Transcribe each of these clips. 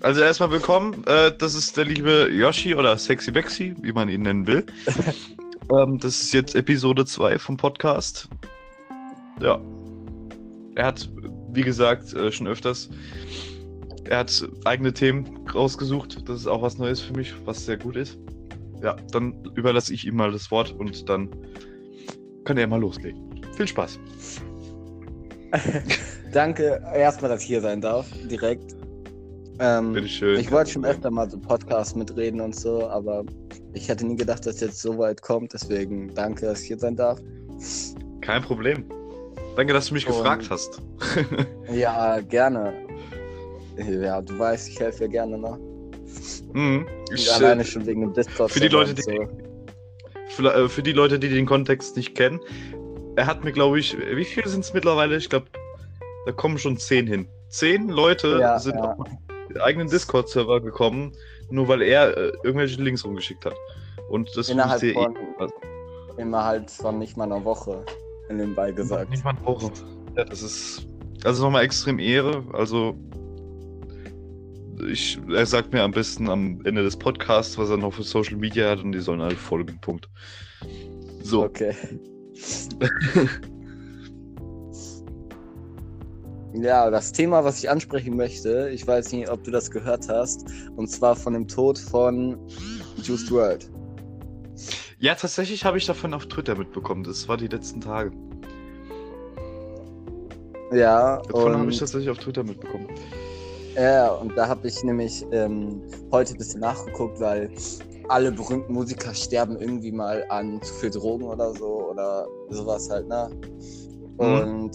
Also erstmal willkommen. Äh, das ist der liebe Yoshi oder Sexy Bexy, wie man ihn nennen will. ähm, das ist jetzt Episode 2 vom Podcast. Ja. Er hat, wie gesagt, äh, schon öfters. Er hat eigene Themen rausgesucht. Das ist auch was Neues für mich, was sehr gut ist. Ja, dann überlasse ich ihm mal das Wort und dann kann er mal loslegen. Viel Spaß. Danke erstmal, dass ich hier sein darf, direkt. Ähm, Bitteschön. Ich wollte schon öfter mal so Podcasts mitreden und so, aber ich hätte nie gedacht, dass jetzt so weit kommt. Deswegen danke, dass ich hier sein darf. Kein Problem. Danke, dass du mich Und- gefragt hast. Ja, gerne. Ja, du weißt, ich helfe dir gerne, ne? mhm. ich, Alleine äh, schon wegen dem Discord. für die Leute, die- so. Für, äh, für die Leute, die den Kontext nicht kennen, er hat mir, glaube ich, wie viele sind es mittlerweile? Ich glaube, da kommen schon zehn hin. Zehn Leute Ja, sind ja. auf meinen eigenen Discord-Server gekommen, nur weil er äh, irgendwelche Links rumgeschickt hat. Und das Innerhalb ich von, innerhalb von nicht mal einer Woche, nebenbei gesagt. Nicht mal eine Woche. Ja, das ist also nochmal extrem Ehre. Also ich, er sagt mir am besten am Ende des Podcasts, was er noch für Social Media hat und die sollen alle folgen. Punkt. So. Okay. Ja, das Thema, was ich ansprechen möchte, ich weiß nicht, ob du das gehört hast, und zwar von dem Tod von Juiced World. Ja, tatsächlich habe ich davon auf Twitter mitbekommen. Das war die letzten Tage. Ja, Davon habe ich tatsächlich auf Twitter mitbekommen. ja, und da habe ich nämlich ähm, heute ein bisschen nachgeguckt, weil alle berühmten Musiker sterben irgendwie mal an zu viel Drogen oder so oder sowas halt, ne? Und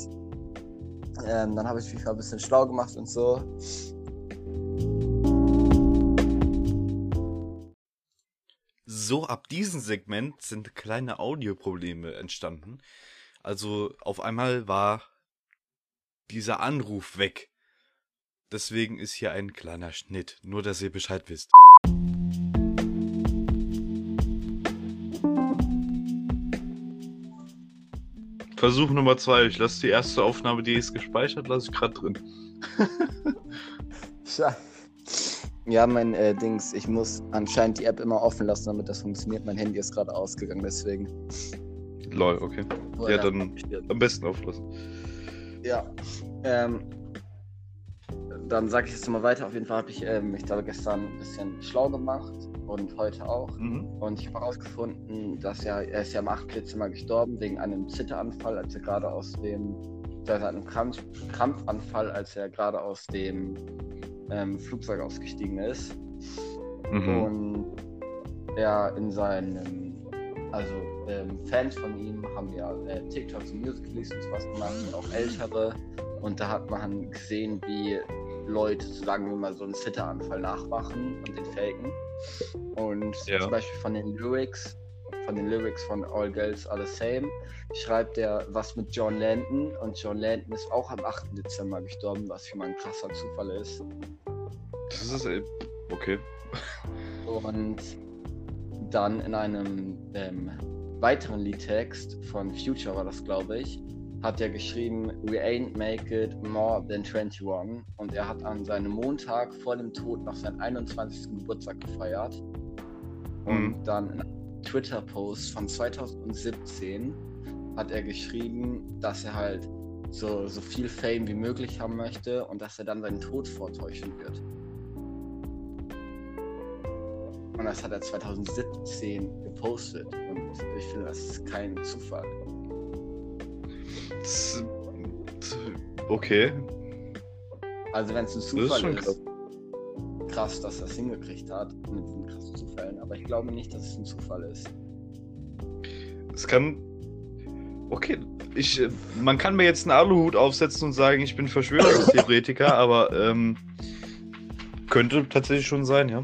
ähm, dann habe ich mich ein bisschen schlau gemacht und so. So, ab diesem Segment sind kleine Audioprobleme entstanden. Also auf einmal war dieser Anruf weg. Deswegen ist hier ein kleiner Schnitt. Nur, dass ihr Bescheid wisst. Versuch Nummer zwei. Ich lasse die erste Aufnahme, die ist gespeichert, lasse ich gerade drin. Ja, mein äh, Dings, ich muss anscheinend die App immer offen lassen, damit das funktioniert. Mein Handy ist gerade ausgegangen, deswegen. Lol, okay. Ja, dann- Am besten auflassen. Ja. Ähm, dann sage ich jetzt mal weiter. Auf jeden Fall habe ich ähm, mich da gestern ein bisschen schlau gemacht und heute auch. Mhm. Und ich habe herausgefunden, dass er, er ist ja am 8. Dezember gestorben wegen einem Zitteranfall, als er gerade aus dem, also einem Krampf, Krampfanfall, als er gerade aus dem ähm, Flugzeug ausgestiegen ist. Mhm. Und er in seinem, also ähm, Fans von ihm haben ja äh, TikToks und Musicals und sowas gemacht und auch ältere. Und da hat man gesehen, wie Leute, sagen wir mal, so einen Zitteranfall nachmachen und den faken. Und Ja. zum Beispiel von den Lyrics, von den Lyrics von All Girls Are the Same, schreibt er was mit John Landon. Und John Landon ist auch am 8. Dezember gestorben, was schon mal ein krasser Zufall ist. Das ist äh, okay. Und dann in einem ähm, weiteren Liedtext von Future war das, glaube ich, hat er geschrieben, We ain't make it more than 21. Und er hat an seinem Montag vor dem Tod noch seinen 21. Geburtstag gefeiert. Und Mhm. dann in einem Twitter-Post von 2017 hat er geschrieben, dass er halt so, so viel Fame wie möglich haben möchte und dass er dann seinen Tod vortäuschen wird. Und das hat er 2017 gepostet. Und ich finde, das ist kein Zufall. Das, okay. Also wenn es ein ist Zufall schon ist, krass. dass er es hingekriegt hat mit diesen krassen Zufällen. Aber ich glaube nicht, dass es ein Zufall ist. Es kann. Okay, ich, man kann mir jetzt einen Aluhut aufsetzen und sagen, ich bin Verschwörungstheoretiker, aber ähm, könnte tatsächlich schon sein, ja.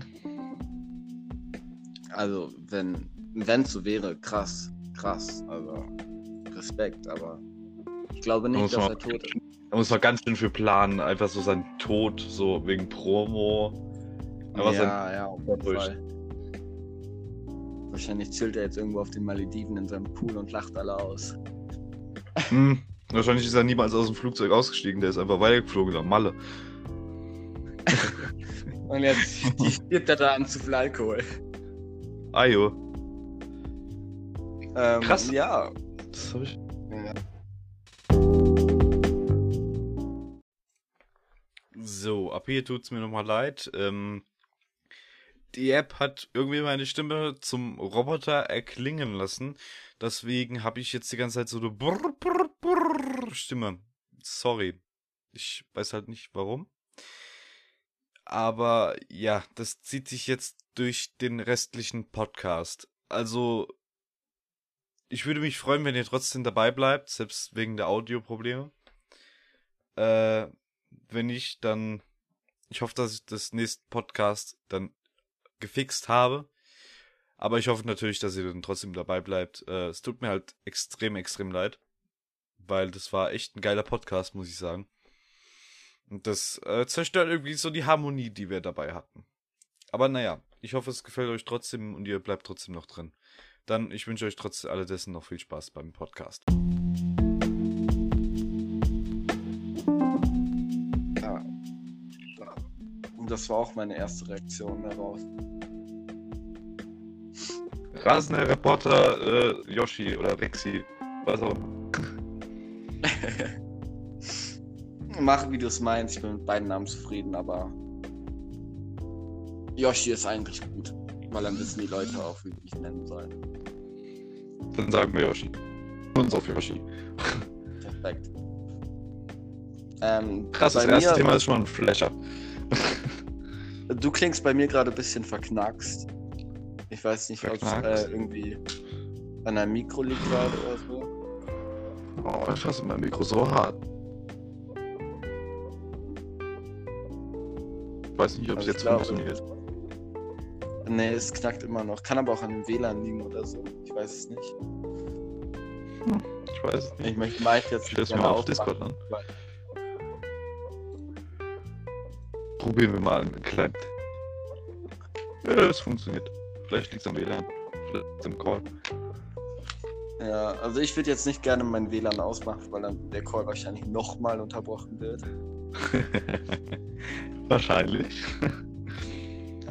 Also wenn wenn es so wäre, krass, krass. Also Respekt, aber ich glaube nicht, dass er tot ist. Da muss man ganz schön für planen, einfach so sein Tod, so wegen Promo. Aber ja, ja, auf jeden. Fall. Wahrscheinlich chillt er jetzt irgendwo auf den Malediven in seinem Pool und lacht alle aus. hm, wahrscheinlich ist er niemals aus dem Flugzeug ausgestiegen, der ist einfach weitergeflogen nach Malle. Und jetzt stirbt er da an zu viel Alkohol. Ajo. Ähm, Krass. Ja. Das hab ich. So, ab hier tut's mir nochmal leid. Ähm, die App hat irgendwie meine Stimme zum Roboter erklingen lassen. Deswegen habe ich jetzt die ganze Zeit so eine Brr, Brr, Brr Stimme. Sorry. Ich weiß halt nicht warum. Aber ja, das zieht sich jetzt durch den restlichen Podcast. Also, ich würde mich freuen, wenn ihr trotzdem dabei bleibt, selbst wegen der Audioprobleme. Äh, wenn nicht, dann ich hoffe, dass ich das nächste Podcast dann gefixt habe. Aber ich hoffe natürlich, dass ihr dann trotzdem dabei bleibt. Äh, es tut mir halt extrem, extrem leid. Weil das war echt ein geiler Podcast, muss ich sagen. Und das äh, zerstört irgendwie so die Harmonie, die wir dabei hatten. Aber naja, ich hoffe, es gefällt euch trotzdem und ihr bleibt trotzdem noch drin. Dann, ich wünsche euch trotz alledessen noch viel Spaß beim Podcast. Das war auch meine erste Reaktion darauf. Rasender Reporter äh, Yoshi oder Rexy, was auch immer. Mach, wie du es meinst. Ich bin mit beiden Namen zufrieden, aber Yoshi ist eigentlich gut, weil dann wissen die Leute auch, wie wir mich nennen sollen. Dann sagen wir Yoshi. Uns auf Yoshi. Perfekt. Ähm, Krass, das bei erste mir- Thema ist schon ein Flasher. Du klingst bei mir gerade ein bisschen verknackst. Ich weiß nicht, ob es äh, irgendwie an einem Mikro liegt gerade oder so. Oh, ich fasse mein Mikro so hart. Ich weiß nicht, ob es Also jetzt glaube- funktioniert. Nee, es knackt immer noch. Kann aber auch an dem WLAN liegen oder so. Ich weiß es nicht. Ich weiß es nicht. Ich möchte Mike jetzt Ich gerne mal auf Discord an. weil- Probieren wir mal einen kleinen. Ja, es funktioniert. Vielleicht liegt es am WLAN. Vielleicht liegt's am Call. Ja, also ich würde jetzt nicht gerne mein WLAN ausmachen, weil dann der Call wahrscheinlich nochmal unterbrochen wird. Wahrscheinlich.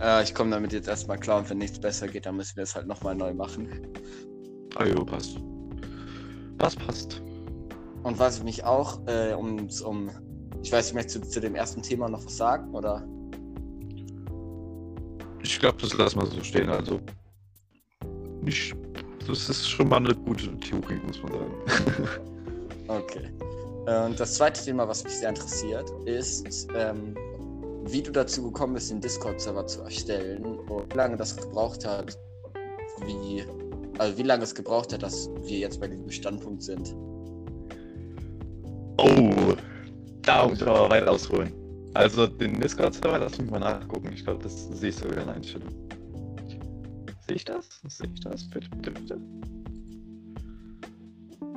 Äh, ich komme damit jetzt erstmal klar und wenn nichts besser geht, dann müssen wir es halt nochmal neu machen. Ah jo, passt. Das passt. Und was ich mich auch, äh, um, um, ich weiß nicht, möchtest du zu dem ersten Thema noch was sagen, oder? Ich glaube, das lassen wir so stehen. Also. Nicht. Das ist schon mal eine gute Theorie, muss man sagen. Okay. Äh, Und das zweite Thema, was mich sehr interessiert, ist, ähm, wie du dazu gekommen bist, den Discord-Server zu erstellen und wie lange das gebraucht hat, wie, also wie lange es gebraucht hat, dass wir jetzt bei diesem Standpunkt sind. Oh, da muss ich aber weit ausholen. Also den Discord-Server, lass mich mal nachgucken. Ich glaube, das sehe ich sogar in der Einstellung. Sehe ich das? Sehe ich das? Bitte, bitte, bitte.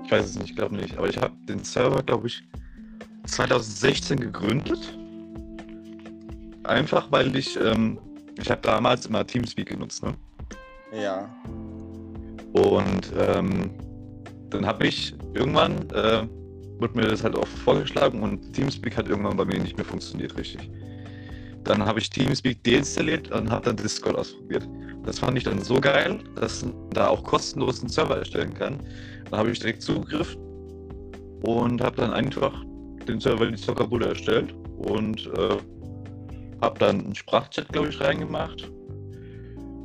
Ich weiß es nicht, ich glaube nicht. Aber ich habe den Server, glaube ich, 2016 gegründet. Einfach, weil ich, ähm, ich habe damals immer Teamspeak genutzt, ne? Ja. Und ähm, dann habe ich irgendwann, äh, wurde mir das halt auch vorgeschlagen und Teamspeak hat irgendwann bei mir nicht mehr funktioniert, richtig. Dann habe ich Teamspeak deinstalliert und habe dann Discord ausprobiert. Das fand ich dann so geil, dass man da auch kostenlos einen Server erstellen kann. Dann habe ich direkt Zugriff und habe dann einfach den Server in die Zockerbude erstellt und äh, habe dann einen Sprachchat, glaube ich, reingemacht.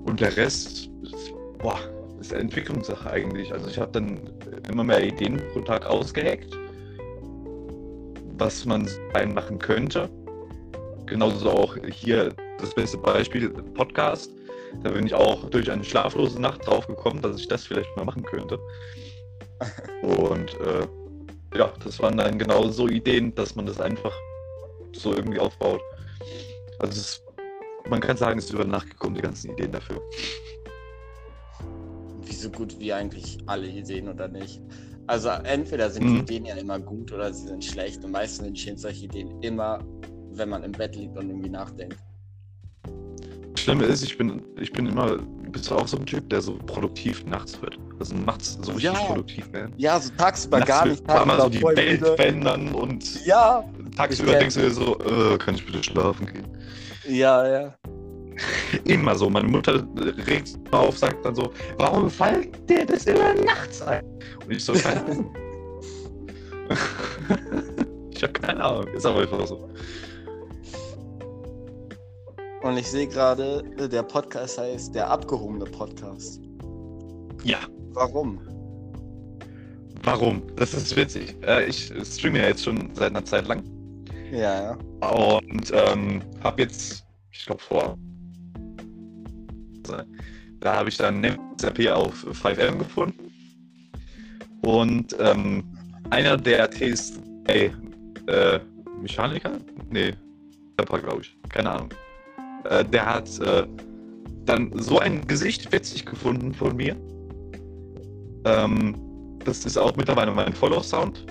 Und der Rest ist, boah, ist Entwicklungssache eigentlich. Also ich habe dann immer mehr Ideen pro Tag ausgeheckt, was man reinmachen könnte. Genauso auch hier das beste Beispiel, Podcast. Da bin ich auch durch eine schlaflose Nacht drauf gekommen, dass ich das vielleicht mal machen könnte. Und äh, ja, das waren dann genau so Ideen, dass man das einfach so irgendwie aufbaut. Also es, man kann sagen, es ist über Nacht gekommen, die ganzen Ideen dafür. Wie so gut wie eigentlich alle Ideen oder nicht. Also entweder sind Mhm. die Ideen ja immer gut oder sie sind schlecht. Und meistens entstehen solche Ideen immer, wenn man im Bett liegt und irgendwie nachdenkt. Das Schlimme ist, ich bin, ich bin immer, bist du auch so ein Typ, der so produktiv nachts wird. Also nachts so richtig Ja. produktiv werden. Ja, so tagsüber Nachts gar nicht. einmal so tagsüber die Welt müde. verändern und Ja, tagsüber denkst du dir so, äh, kann ich bitte schlafen gehen? Ja, ja. Immer so. Meine Mutter regt sich auf, sagt dann so, warum fällt der das immer nachts ein? Und ich so, keine Ahnung. ich habe keine Ahnung. Ist aber einfach so. Und ich sehe gerade, der Podcast heißt der abgehobene Podcast. Ja. Warum? Warum? Das ist witzig. Äh, ich streame ja jetzt schon seit einer Zeit lang. Ja, ja. Und ähm, habe jetzt, ich glaube vor, da habe ich dann RP auf 5M gefunden. Und ähm, einer der TS äh, Mechaniker? Nee, Pepper, glaube ich. Keine Ahnung. Äh, der hat äh, dann so ein Gesicht witzig gefunden von mir. Ähm, das ist auch mittlerweile mein Follow-Sound.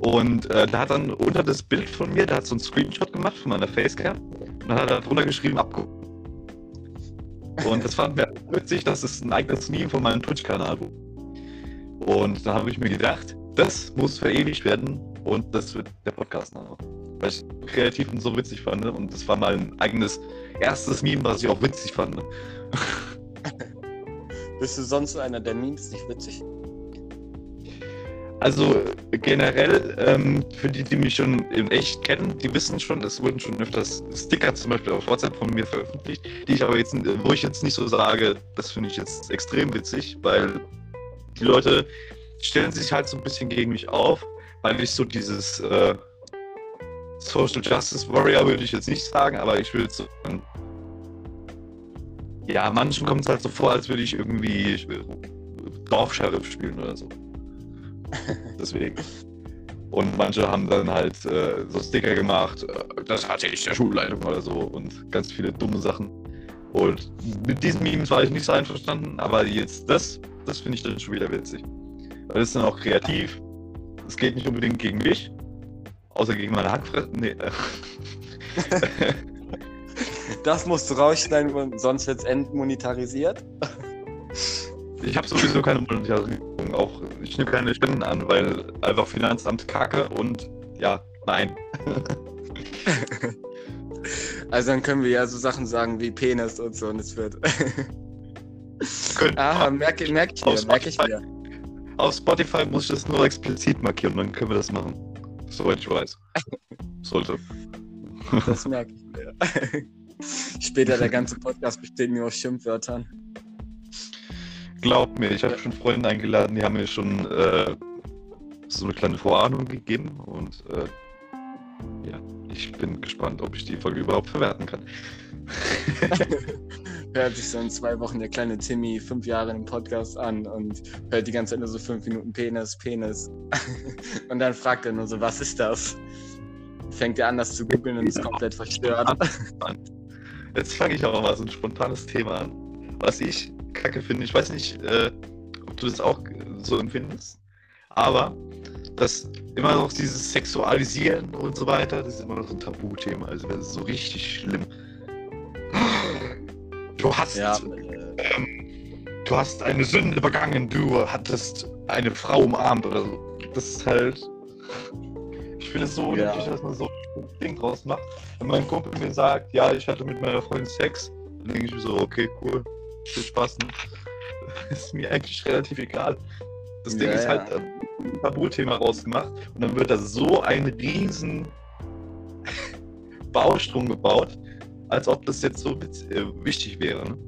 Und äh, der hat dann unter das Bild von mir, der hat so einen Screenshot gemacht von meiner Facecam. Und dann hat er drunter geschrieben, abgucken. Und das fand mir witzig, dass es ein eigenes Meme von meinem Twitch-Kanal. Und dann habe ich mir gedacht, das muss verewigt werden und das wird der Podcast noch. Weil ich kreativ und so witzig fand. Und das war mein eigenes erstes Meme, was ich auch witzig fand. Bist du sonst einer der Memes nicht witzig? Also generell, ähm, für die, die mich schon in echt kennen, die wissen schon, es wurden schon öfters Sticker zum Beispiel auf WhatsApp von mir veröffentlicht, die ich aber jetzt, wo ich jetzt nicht so sage, das finde ich jetzt extrem witzig, weil die Leute stellen sich halt so ein bisschen gegen mich auf, weil ich so dieses äh, Social Justice Warrior würde ich jetzt nicht sagen, aber ich würde so ja, manchen kommt es halt so vor, als würde ich irgendwie Dorfsheriff spielen oder so. Deswegen. Und manche haben dann halt äh, so Sticker gemacht, äh, das hatte ich der Schulleitung oder so und ganz viele dumme Sachen. Und mit diesen Memes war ich nicht so einverstanden, aber jetzt das, das finde ich dann schon wieder witzig. Weil das ist dann auch kreativ. Es geht nicht unbedingt gegen mich, außer gegen meine Hackfresse. Nee. das musst du rausschneiden, sonst wird es entmonetarisiert. Ich habe sowieso keine Monetarisierung, auch ich nehme keine Spenden an, weil einfach Finanzamt kacke und ja, nein. also dann können wir ja so Sachen sagen wie Penis und so und es wird. ah, merke, merke ich mir, merke ich mir. Auf Spotify muss ich das nur explizit markieren, dann können wir das machen. Soweit ich weiß. Sollte. Das merke ich mir. Später der ganze Podcast besteht nur aus Schimpfwörtern. Glaub mir, ich habe schon Freunde eingeladen, die haben mir schon äh, so eine kleine Vorahnung gegeben und äh, ja, ich bin gespannt, ob ich die Folge überhaupt verwerten kann. hört sich so in zwei Wochen der kleine Timmy fünf Jahre im Podcast an und hört die ganze Zeit nur so fünf Minuten Penis, Penis. und dann fragt er nur so, was ist das? Fängt er an, das zu googeln und ist komplett verstört. Jetzt fange ich aber mal so ein spontanes Thema an, was ich kacke finde. Ich weiß nicht, äh, ob du das auch so empfindest, aber das immer noch dieses Sexualisieren und so weiter, das ist immer noch so ein Tabuthema. Also das ist so richtig schlimm. Du hast, ja, ähm, du hast eine Sünde begangen, du hattest eine Frau umarmt oder so. Das ist halt. Ich finde es so ja. unnötig, dass man so ein Ding draus macht. Wenn mein Kumpel mir sagt, ja, ich hatte mit meiner Freundin Sex, dann denke ich mir so, okay, cool, viel Spaß. Ne? ist mir eigentlich relativ egal. Das Ding ja, ist halt ein Tabuthema rausgemacht und dann wird da so ein riesen Baustrom gebaut, als ob das jetzt so äh, wichtig wäre. Ne?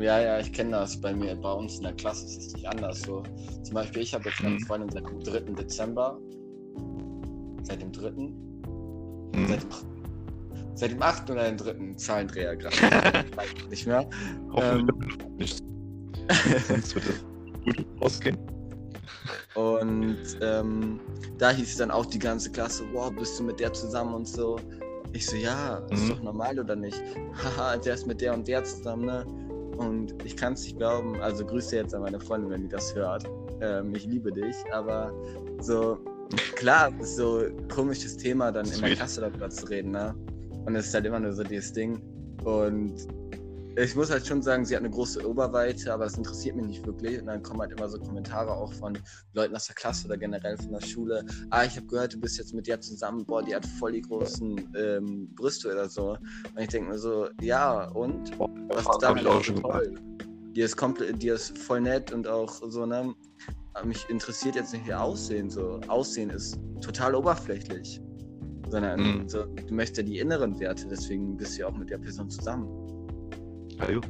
Ja, ja, ich kenne das. Bei mir, bei uns in der Klasse ist es nicht anders. So, zum Beispiel, ich habe jetzt meine mhm. Freundin seit dem 3. Dezember. Seit dem 3. Mhm. Seit, seit, dem 8. oder dem 3. Zahlendreher gerade. nicht mehr. Hoffentlich ähm, nicht. Sonst wird es gut ausgehen. Und ähm, da hieß dann auch die ganze Klasse, wow, bist du mit der zusammen und so. Ich so, ja, ist mhm. doch normal oder nicht? Haha, der ist mit der und der zusammen, ne? Und ich kann es nicht glauben, also Grüße jetzt an meine Freundin, wenn die das hört. Ähm, ich liebe dich, aber so, klar, ist so ein komisches Thema, dann Sweet. in der Klasse darüber zu reden, ne? Und es ist halt immer nur so dieses Ding. Und ich muss halt schon sagen, sie hat eine große Oberweite, aber das interessiert mich nicht wirklich. Und dann kommen halt immer so Kommentare auch von Leuten aus der Klasse oder generell von der Schule. Ah, ich habe gehört, du bist jetzt mit der zusammen. Boah, die hat voll die großen ähm, Brüste oder so. Und ich denke mir so, ja, und? Was ist damit auch schon toll? Die ist komplett, die ist voll nett und auch so, ne? Mich interessiert jetzt nicht ihr Aussehen. So, Aussehen ist total oberflächlich. Sondern mhm. so, du möchtest ja die inneren Werte, deswegen bist du ja auch mit der Person zusammen. Jo.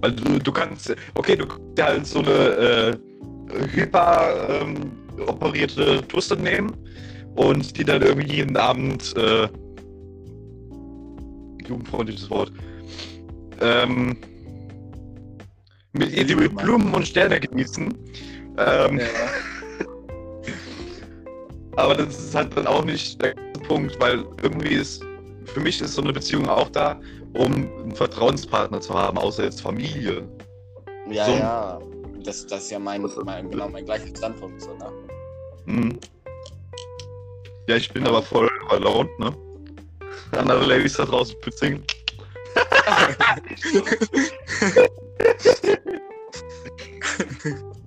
Weil du, du kannst, okay, du kannst ja halt so eine äh, hyper ähm, operierte Brüste nehmen und die dann irgendwie jeden Abend, äh, jugendfreundliches Wort, ähm, mit ihr die Blumen und Sterne genießen. Ähm, ja. aber das ist halt dann auch nicht Punkt, weil irgendwie ist, für mich ist so eine Beziehung auch da, um einen Vertrauenspartner zu haben, außer jetzt Familie. Ja, so. ja. Das, das ist ja mein, mein, genau mein gleicher Standpunkt, so, ne? Mhm. Ja, ich bin aber voll verlaut, ne? Andere Ladies da draußen singen.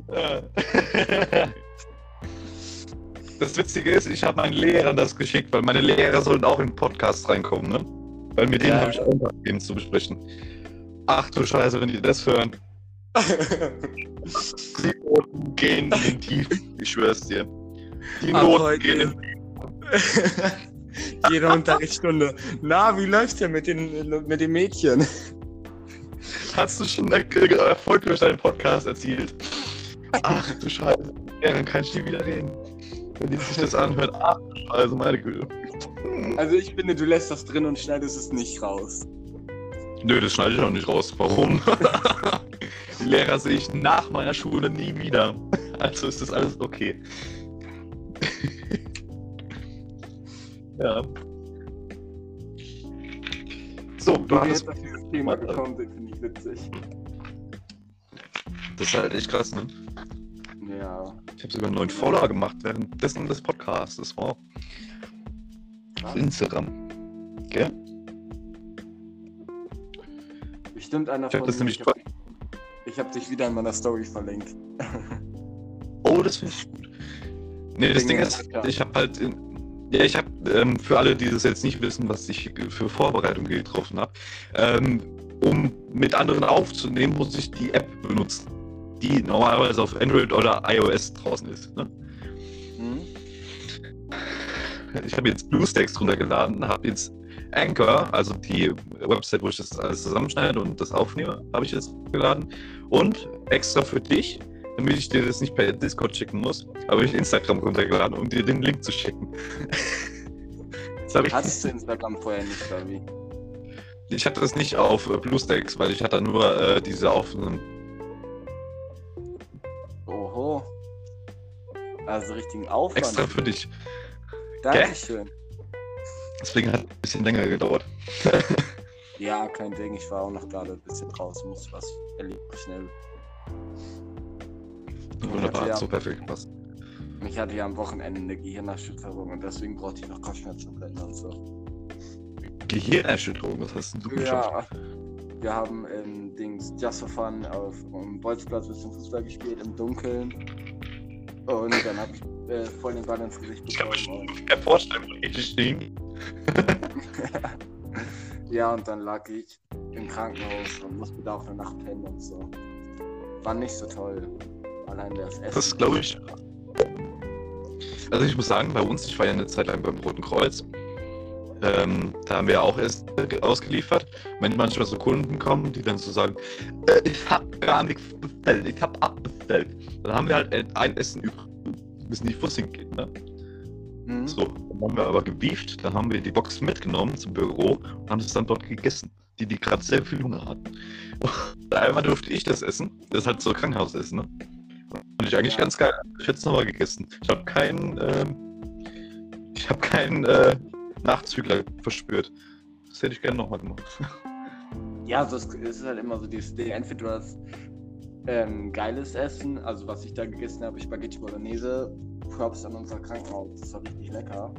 Das Witzige ist, ich habe meinen Lehrern das geschickt, weil meine Lehrer sollen auch in den Podcast reinkommen, ne? Weil mit denen ja. habe ich auch Themen zu besprechen. Ach du Scheiße, wenn die das hören. die Noten gehen in den Tiefen, ich schwör's dir. Die Noten gehen in den Tiefen. Jede Unterrichtsstunde. Na, wie läuft's denn mit den, mit den Mädchen? Hast du schon Erfolg durch deinen Podcast erzielt? Ach du Scheiße, ja, dann kann ich nie wieder reden. Wenn die sich das anhört, ach Scheiße, meine Güte. Also ich finde, du lässt das drin und schneidest es nicht raus. Nö, das schneide ich auch nicht raus. Warum? Die Lehrer sehe ich nach meiner Schule nie wieder. Also ist das alles okay. ja. So, du hast. Jetzt auf dieses Thema gekommen sind, finde ich witzig. Das ist halt echt krass, ne? Ja. Ich habe sogar einen neuen Follower gemacht währenddessen des Podcasts. Wow. Auf Instagram. Gell? Bestimmt einer ich von das nämlich Ich habe dich wieder in meiner Story verlinkt. oh, das finde ich gut. Nee, das Ding ist, ich habe halt. In, ja, ich habe ähm, für alle, die das jetzt nicht wissen, was ich für Vorbereitung getroffen habe, ähm, um mit anderen aufzunehmen, muss ich die App benutzen, die normalerweise auf Android oder iOS draußen ist. Ne? ich habe jetzt BlueStacks runtergeladen, habe jetzt Anchor, also die Website, wo ich das alles zusammenschneide und das aufnehme, habe ich jetzt geladen. Und extra für dich, damit ich dir das nicht per Discord schicken muss, habe ich Instagram runtergeladen, um dir den Link zu schicken. ich Hattest du Instagram vorher nicht, oder wie? Ich hatte das nicht auf BlueStacks, weil ich hatte nur äh, diese Aufnahmen. Also richtigen Aufwand. Extra für dich. Dankeschön. Deswegen hat es ein bisschen länger gedauert. ja, kein Ding. Ich war auch noch gerade ein bisschen draußen, muss was erleben, schnell. Wunderbar, ja, so perfekt gepasst. Mich hatte ja am Wochenende eine Gehirnerschütterung und deswegen brauchte ich noch Kopfschmerztabletten und so. Gehirnerschütterung, was hast du geschafft? Ja, wir haben im Dings Just for Fun auf dem Bolzplatz ein bisschen Fußball gespielt im Dunkeln. Und dann habe ich äh, voll den Ball ins Gesicht bekommen. Ich kann mir keine vorstellen, wo ich stehen. ja, und dann lag ich im Krankenhaus und musste da auch eine Nacht pennen und so. War nicht so toll. Allein das Essen. Das glaube ich. Also ich muss sagen, bei uns, ich war ja eine Zeit lang beim Roten Kreuz. Ähm, da haben wir auch Essen ausgeliefert. Wenn manchmal so Kunden kommen, die dann so sagen, äh, ich habe gar nichts bestellt, ich habe abbestellt. Dann haben wir halt ein Essen übrig nicht, wo es hingeht. Ne? Mhm. So, dann haben wir aber gebieft, dann haben wir die Box mitgenommen zum Büro und haben es dann dort gegessen, die, die gerade sehr viel Hunger hatten. Und einmal durfte ich das essen, das ist halt so Krankenhausessen, ne? Fand ich eigentlich ganz geil. Ich hätte es nochmal gegessen. Ich habe keinen, ähm, ich habe keinen äh, Nachzügler verspürt. Das hätte ich gerne nochmal gemacht. Ja, also es ist halt immer so dieses Ding. Entweder du hast ähm, geiles Essen. Also was ich da gegessen habe, Spaghetti Bolognese. Props an unser Krankenhaus. Das war richtig lecker.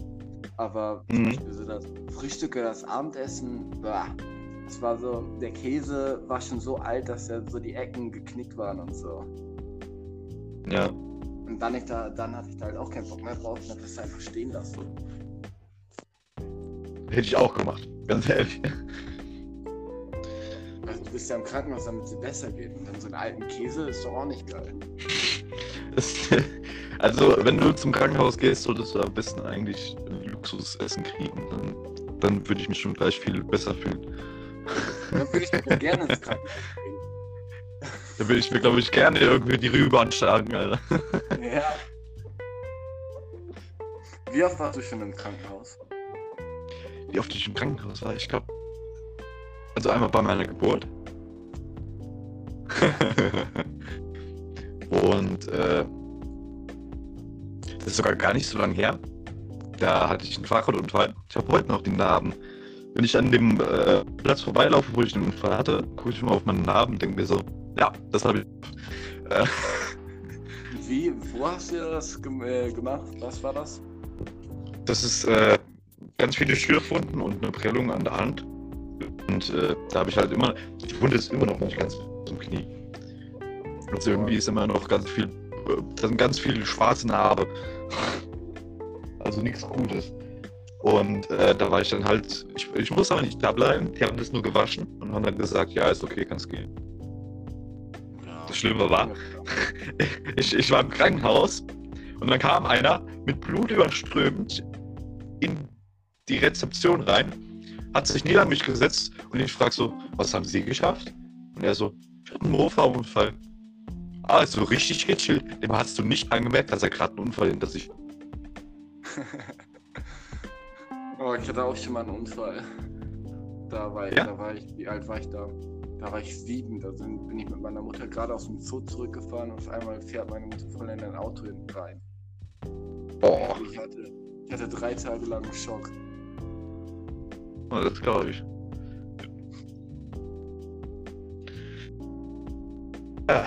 Aber mhm. so das Frühstück oder das Abendessen, bah, es war so, der Käse war schon so alt, dass ja so die Ecken geknickt waren und so. Ja. Und dann, ich da, dann hatte ich da halt auch keinen Bock mehr drauf und hab das einfach stehen lassen. Hätte ich auch gemacht, ganz ehrlich. Also du bist ja im Krankenhaus, damit es dir besser geht. Und dann so einen alten Käse ist doch auch nicht geil. Das, also, wenn du zum Krankenhaus gehst, solltest du am besten eigentlich Luxusessen kriegen. Dann, dann würde ich mich schon gleich viel besser fühlen. Dann würde ich mir gerne ins Krankenhaus bringen. Dann würde ich mir, glaube ich, gerne irgendwie die Rübe anschlagen, Alter. Ja. Wie oft warst du schon im Krankenhaus? Wie oft ich im Krankenhaus war, ich glaube. Also einmal bei meiner Geburt. Und äh, das ist sogar gar nicht so lange her. Da hatte ich einen Fahrradunfall. Ich habe heute noch die Narben. Wenn ich an dem äh, Platz vorbeilaufe, wo ich den Unfall hatte, gucke ich mal auf meine Narben und denke mir so, ja, das habe ich. Äh, Wie, wo hast du das äh, gemacht? Was war das? das ist äh, ganz viele Schürfwunden und eine Prellung an der Hand. Und äh, da habe ich halt immer, die Wunde ist immer noch nicht ganz zum Knie. Also irgendwie ist immer noch ganz viel, äh, da sind ganz viele schwarze Narbe. Also nichts Gutes. Und äh, da war ich dann halt, ich, ich muss aber nicht da bleiben, die haben das nur gewaschen und haben dann gesagt, ja, ist okay, kannst gehen. Das Schlimme war, ich, ich war im Krankenhaus und dann kam einer mit Blut überströmt in die Rezeption rein, hat sich neben mich gesetzt und ich frag so, was haben Sie geschafft? Und er so, ich hatte einen Mofa-Unfall. Ah, ist so richtig gechillt. Dem hast du nicht angemerkt, dass er gerade einen Unfall hinter sich oh, ich hatte auch schon mal einen Unfall. Da war, ich, Ja? da war ich, wie alt war ich da? Da war ich sieben, da sind, bin ich mit meiner Mutter gerade aus dem Zoo zurückgefahren und auf einmal fährt meine Mutter voll in ein Auto hinten rein. Boah, Ich hatte, ich hatte drei Tage lang einen Schock. Das glaube ich. Ja.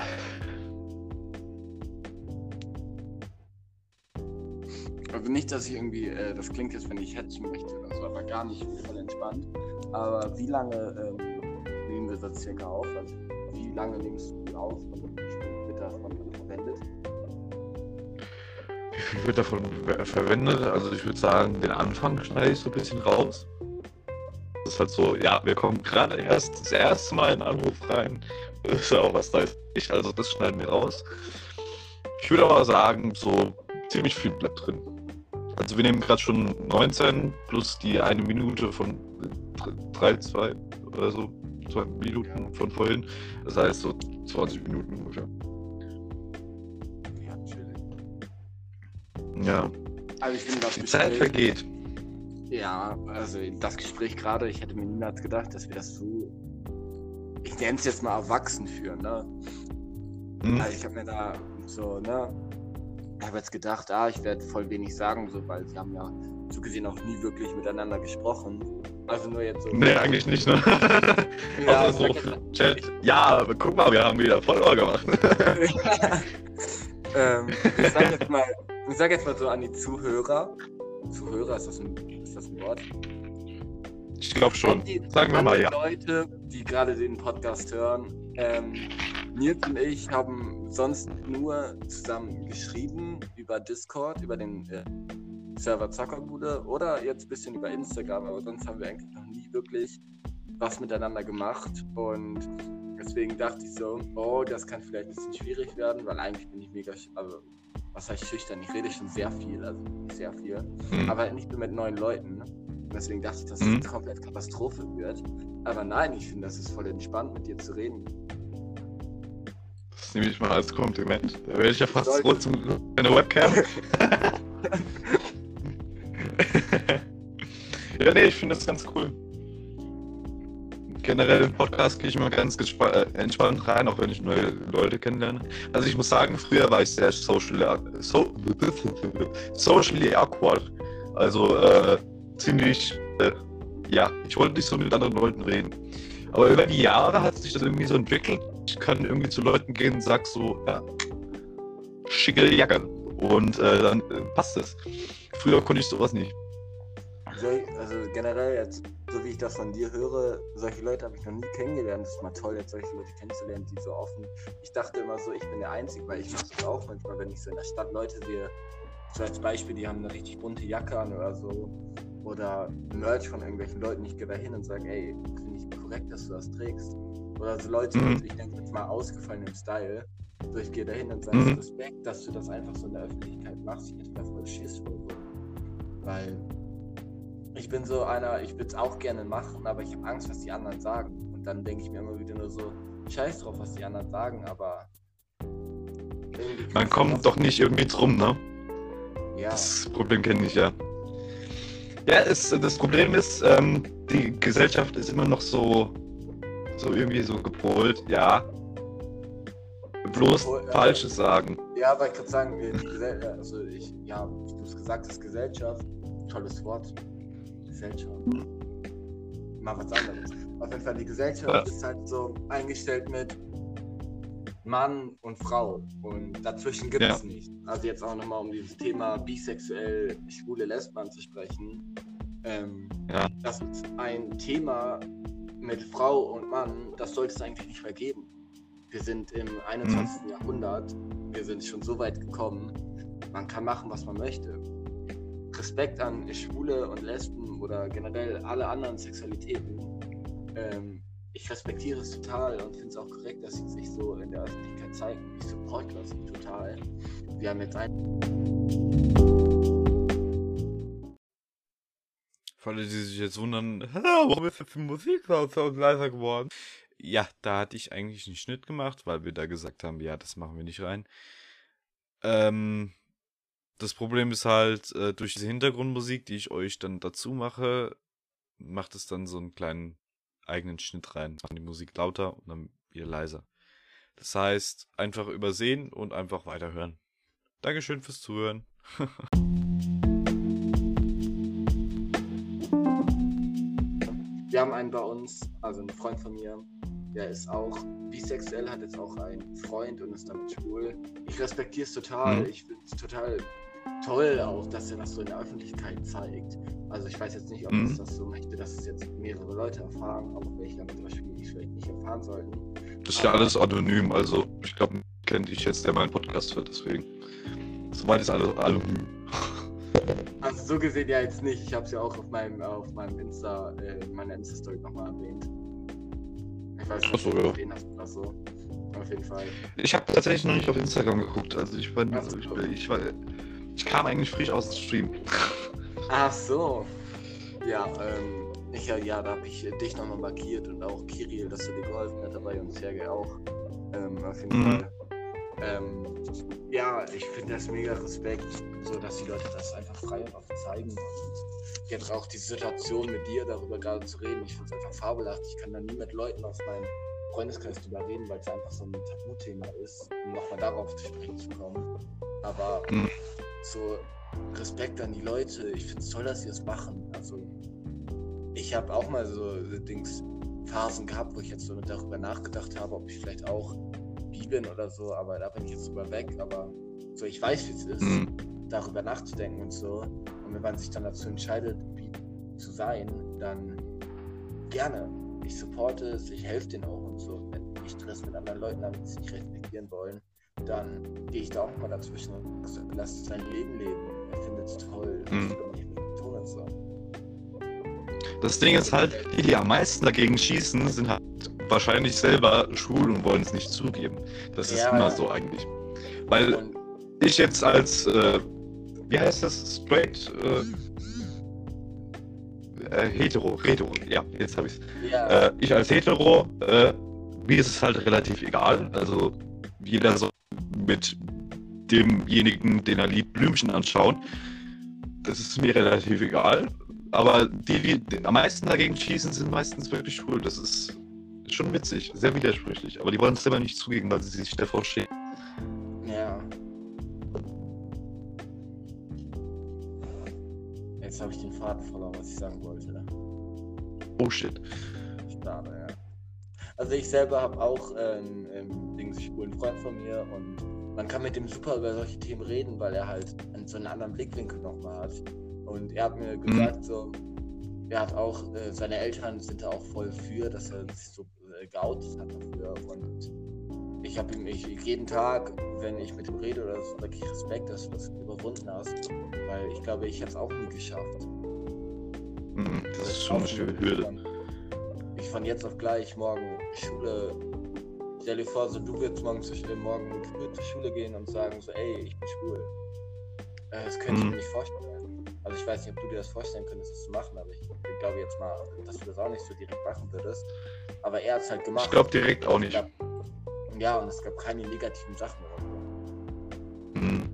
Also nicht, dass ich irgendwie, äh, das klingt jetzt, wenn ich hetzen möchte oder so, aber gar nicht voll entspannt. Aber wie lange ähm, nehmen wir das circa auf? Also wie lange nimmst du auf und wie viel wird davon verwendet? Wie viel wird davon ver- verwendet? Also ich würde sagen, den Anfang schneide ich so ein bisschen raus. Ist halt so, ja, wir kommen gerade erst das erste Mal in Anruf rein. Das ist ja auch was da ist. Ich, also das schneiden wir raus. Ich würde aber sagen, so ziemlich viel bleibt drin. Also wir nehmen gerade schon 19 plus die eine Minute von 3, 2 oder so, 2 Minuten von vorhin. Das heißt so 20 Minuten ungefähr. Ja, Also ich finde das die Zeit vergeht. Ja, also das Gespräch gerade, ich hätte mir niemals gedacht, dass wir das so, ich nenne es jetzt mal erwachsen führen, ne? Hm? Also ich habe mir da so, ne? Ich habe jetzt gedacht, ah, ich werde voll wenig sagen, so, weil wir haben ja so gesehen auch nie wirklich miteinander gesprochen. Also nur jetzt so. Nee, eigentlich nicht, ne? Ja, so Chat. Ja, aber guck mal, wir haben wieder Follower gemacht. ähm, ich sag jetzt mal, ich sag jetzt mal so an die Zuhörer. Zuhörer, ist das ein, das ein Wort? Ich glaube schon. Die, Sagen wir mal ja. Leute, die gerade den Podcast hören. Ähm, Nils und ich haben sonst nur zusammen geschrieben über Discord, über den äh, Server Zockerbude oder jetzt ein bisschen über Instagram, aber sonst haben wir eigentlich noch nie wirklich was miteinander gemacht und deswegen dachte ich so, oh, das kann vielleicht ein bisschen schwierig werden, weil eigentlich bin ich mega, also was heißt schüchtern, ich rede schon sehr viel, also sehr viel, Hm. aber nicht nur mit neuen Leuten. Deswegen dachte ich, dass Mhm. es komplett Katastrophe wird. Aber nein, ich finde, das ist voll entspannt, mit dir zu reden. Das nehme ich mal als Kompliment. Da werde ich ja fast rot zum eine Webcam. ja, nee, ich finde das ganz cool. Generell im Podcast gehe ich immer ganz äh, entspannt rein, auch wenn ich neue Leute kennenlerne. Also ich muss sagen, früher war ich sehr social, so, socially awkward. Also äh, ziemlich, äh, ja, ich wollte nicht so mit anderen Leuten reden. Aber über die Jahre hat sich das irgendwie so entwickelt. Ich kann irgendwie zu Leuten gehen und sag so, ja, schicke Jacke. Und äh, dann äh, passt es. Früher konnte ich sowas nicht. Also, generell jetzt, so wie ich das von dir höre, solche Leute habe ich noch nie kennengelernt. Es ist mal toll, jetzt solche Leute kennenzulernen, die so offen. Ich dachte immer so, ich bin der Einzige, weil ich mache das auch manchmal, wenn ich so in der Stadt Leute sehe. So als Beispiel, die haben eine richtig bunte Jacke an oder so. Oder Merch von irgendwelchen Leuten. Ich gehe da hin und sage, ey, finde ich korrekt, dass du das trägst. Oder so Leute mhm. ich denke jetzt mal, ausgefallenem Style. So, ich gehe da hin und sage, mhm. Respekt, dass du das einfach so in der Öffentlichkeit machst. Ich hätte da voll Schiss vor. Weil ich bin so einer, ich würde es auch gerne machen, aber ich habe Angst, was die anderen sagen. Und dann denke ich mir immer wieder nur so, scheiß drauf, was die anderen sagen, aber. Man kommt doch nicht irgendwie drum, ne? Ja. Das Problem kenne ich ja. Ja, es, das Problem ist, ähm, die Gesellschaft ist immer noch so, so irgendwie so gepolt, ja. Bloß Obwohl, äh, Falsches sagen. Ja, aber ich kann sagen, also ich, ja, du hast gesagt, das Gesellschaft, tolles Wort. Gesellschaft. Mal was anderes. Auf jeden Fall, die Gesellschaft ja. ist halt so eingestellt mit Mann und Frau. Und dazwischen gibt es ja. nicht. Also jetzt auch nochmal, um dieses Thema bisexuell, schwule Lesben zu sprechen. Ähm, ja. Das ist ein Thema mit Frau und Mann, das sollte es eigentlich nicht mehr geben. Wir sind im 21. Mhm. Jahrhundert, wir sind schon so weit gekommen, man kann machen, was man möchte. Respekt an Schwule und Lesben oder generell alle anderen Sexualitäten. Ähm, ich respektiere es total und finde es auch korrekt, dass sie sich so in der Öffentlichkeit zeigen. Ich supporte das total. Wir haben jetzt ein. Für alle, die sich jetzt wundern, warum ist jetzt die Musik so leiser geworden? Ja, da hatte ich eigentlich einen Schnitt gemacht, weil wir da gesagt haben, ja, das machen wir nicht rein. Ähm, das Problem ist halt, äh, durch diese Hintergrundmusik, die ich euch dann dazu mache, macht es dann so einen kleinen eigenen Schnitt rein. Macht die Musik lauter und dann wieder leiser. Das heißt, einfach übersehen und einfach weiterhören. Dankeschön fürs Zuhören. Wir haben einen bei uns, also ein Freund von mir, der ist auch bisexuell, hat jetzt auch einen Freund und ist damit schwul. Ich respektiere es total. Mhm. Ich finde es total toll auch, dass er das so in der Öffentlichkeit zeigt. Also ich weiß jetzt nicht, ob mhm. es das so möchte, dass es jetzt mehrere Leute erfahren, auch welche damit zum Beispiel die vielleicht nicht erfahren sollten. Das ist ja alles anonym, also ich glaube, kennt ich jetzt, der meinen Podcast hört, deswegen. Soweit ist alles anonym. Also so gesehen ja jetzt nicht. Ich habe es ja auch auf meinem, auf meinem Insta, äh, meiner Insta-Story nochmal erwähnt. Ich weiß nicht, Achso, ja. den hast oder so. Auf jeden Fall. Ich habe tatsächlich noch nicht auf Instagram geguckt. Also ich war, also ich, ich, war, ich kam eigentlich frisch aus dem Stream. Ach so. Ja, ähm, ich, ja, da habe ich dich nochmal markiert und auch Kirill, dass du dir geholfen hast dabei und Sergei auch. Ähm, auf jeden mhm. Fall. Ähm, ja, ich finde das mega Respekt, so dass die Leute das einfach frei und offen zeigen. Und jetzt auch die Situation mit dir darüber gerade zu reden, ich finde es einfach fabelhaft. Ich kann da nie mit Leuten aus meinem Freundeskreis drüber reden, weil es einfach so ein Tabuthema ist, um nochmal darauf zu sprechen zu kommen. Aber mhm so Respekt an die Leute. Ich finde es toll, dass sie es machen. Also ich habe auch mal so Dings Phasen gehabt, wo ich jetzt so darüber nachgedacht habe, ob ich vielleicht auch bi bin oder so, aber da bin ich jetzt drüber weg. Aber so, ich weiß, wie es ist, mhm. darüber nachzudenken und so. Und wenn man sich dann dazu entscheidet, bi zu sein, dann gerne. Ich supporte es, ich helfe denen auch und so. Wenn ich Stress mit anderen Leuten habe, die sich respektieren wollen, dann gehe ich da auch mal dazwischen und lasse sein Leben leben. Er findet es toll. Ich so. Das Ding ist halt, die, die am meisten dagegen schießen, sind halt wahrscheinlich selber schwul und wollen es nicht zugeben. Das ist ja, immer so eigentlich. Weil ich jetzt als, äh, wie heißt das, straight, äh, äh, hetero, hetero, ja, jetzt habe ich es. Ja. Äh, ich als hetero, äh, mir ist es halt relativ egal. Also jeder soll mit demjenigen, den er liebt, Blümchen anschauen. Das ist mir relativ egal. Aber die, die am meisten dagegen schießen, sind meistens wirklich schwul. Das ist schon witzig, sehr widersprüchlich. Aber die wollen es selber nicht zugeben, weil sie sich davor schämen. Ja. Jetzt habe ich den Faden verloren, was ich sagen wollte. Oh shit. Schade, ja. Also ich selber habe auch ähm, ähm, Dings schwulen Freund von mir und man kann mit dem super über solche Themen reden, weil er halt so einen anderen Blickwinkel nochmal hat. Und er hat mir mhm. gesagt, mhm. so, er hat auch, äh, seine Eltern sind da auch voll für, dass er sich so äh, geoutet hat dafür. Und ich habe ihm ich, jeden Tag, wenn ich mit ihm rede oder so, sage ich Respekt, dass du das überwunden hast. Weil ich glaube, ich hätte es auch nie geschafft. Mhm, das ist schon eine schöne Hürde. Ich von jetzt auf gleich morgen Schule. Stell dir vor, so du würdest morgen, morgen zur Schule gehen und sagen so, ey, ich bin schwul. Äh, das könnte mhm. ich mir nicht vorstellen. Also ich weiß nicht, ob du dir das vorstellen könntest, das zu machen, aber ich glaube jetzt mal, dass du das auch nicht so direkt machen würdest. Aber er hat es halt gemacht. Ich glaube direkt auch nicht. Gab, ja, und es gab keine negativen Sachen. Mhm.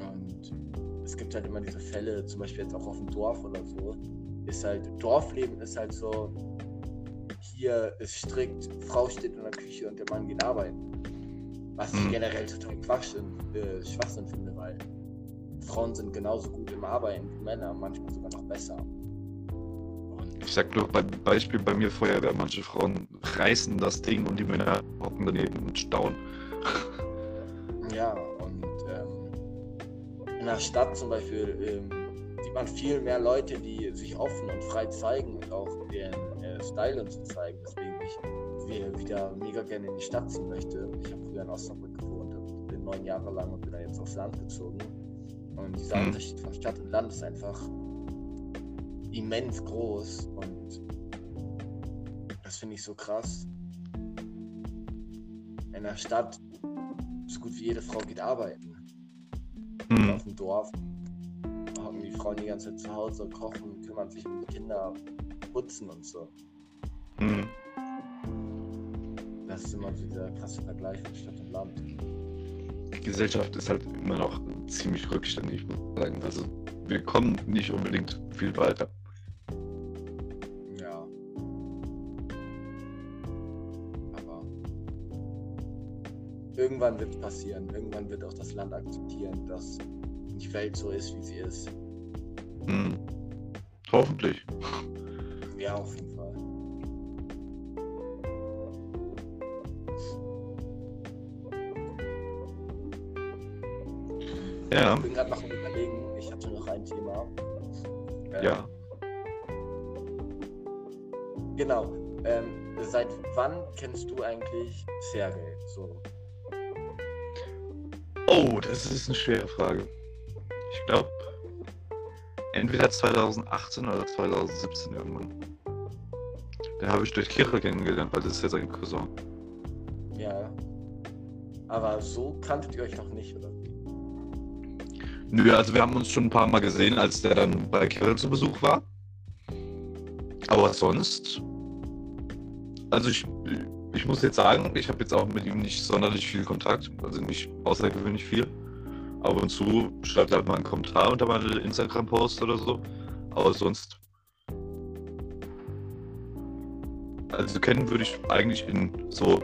Und es gibt halt immer diese Fälle, zum Beispiel jetzt auch auf dem Dorf oder so, ist halt, Dorfleben ist halt so, hier ist strikt, Frau steht in der Küche und der Mann geht arbeiten. Was ich mhm. generell total Schwachsinn, äh, Schwachsinn finde, weil Frauen sind genauso gut im Arbeiten wie Männer, manchmal sogar noch besser. Und ich sag nur beim Beispiel bei mir Feuerwehr, manche Frauen reißen das Ding und die Männer hocken daneben und staunen. Ja, und ähm, in der Stadt zum Beispiel ähm, sieht man viel mehr Leute, die sich offen und frei zeigen und auch äh, Style und so zeigen. Deswegen ich wieder mega gerne in die Stadt ziehen möchte. Ich habe früher in Osnabrück gewohnt und bin neun Jahre lang und bin dann jetzt aufs Land gezogen. Und dieser mhm. Unterschied von Stadt und Land ist einfach immens groß und das finde ich so krass. In der Stadt, so gut wie jede Frau geht arbeiten. Mhm. Auf dem Dorf haben die Frauen die ganze Zeit zu Hause, kochen, kümmern sich um die Kinder, putzen und so. Mhm. Das ist immer so dieser krasse Vergleich von Stadt und Land. Die Gesellschaft ist halt immer noch ziemlich rückständig, muss ich sagen. Also wir kommen nicht unbedingt viel weiter. Ja. Aber irgendwann wird es passieren. Irgendwann wird auch das Land akzeptieren, dass die Welt so ist, wie sie ist. Hm. Hoffentlich. Ja, auf jeden Fall. Ja. Ich bin gerade noch am überlegen, ich hatte noch ein Thema. Ähm, ja. Genau. Ähm, seit wann kennst du eigentlich Sergei? So. Oh, das ist eine schwere Frage. Ich glaube, entweder 2018 oder 2017 irgendwann. Den habe ich durch Kira kennengelernt, weil das ist ja sein Cousin. Ja. Aber so kanntet ihr euch noch nicht, oder? Nö, also wir haben uns schon ein paar Mal gesehen, als der dann bei Kirill zu Besuch war. Aber sonst. Also ich, ich muss jetzt sagen, ich habe jetzt auch mit ihm nicht sonderlich viel Kontakt, also nicht außergewöhnlich viel. Ab und zu schreibt er halt mal einen Kommentar unter meine Instagram-Post oder so. Aber sonst. Also kennen würde ich eigentlich in so